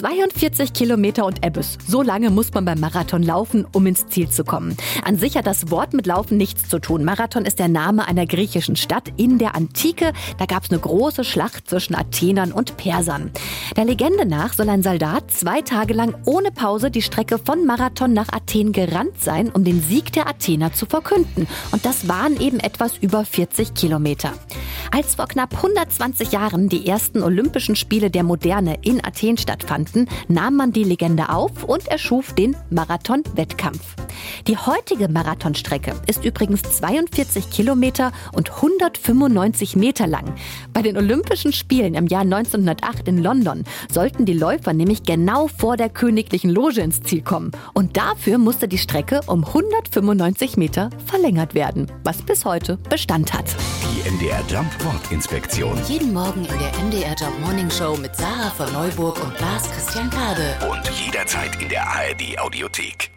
42 Kilometer und Ebbes. So lange muss man beim Marathon laufen, um ins Ziel zu kommen. An sich hat das Wort mit Laufen nichts zu tun. Marathon ist der Name einer griechischen Stadt in der Antike. Da gab es eine große Schlacht zwischen Athenern und Persern. Der Legende nach soll ein Soldat zwei Tage lang ohne Pause die Strecke von Marathon nach Athen gerannt sein, um den Sieg der Athener zu verkünden. Und das waren eben etwas über 40 Kilometer. Als vor knapp 120 Jahren die ersten Olympischen Spiele der Moderne in Athen stattfanden, nahm man die Legende auf und erschuf den Marathon-Wettkampf. Die heutige Marathonstrecke ist übrigens 42 Kilometer und 195 Meter lang. Bei den Olympischen Spielen im Jahr 1908 in London sollten die Läufer nämlich genau vor der königlichen Loge ins Ziel kommen. Und dafür musste die Strecke um 195 Meter verlängert werden, was bis heute Bestand hat. Die MDR Jump Wortinspektion. Jeden Morgen in der MDR Job Morning Show mit Sarah von Neuburg und Lars Christian Kade. Und jederzeit in der ARD Audiothek.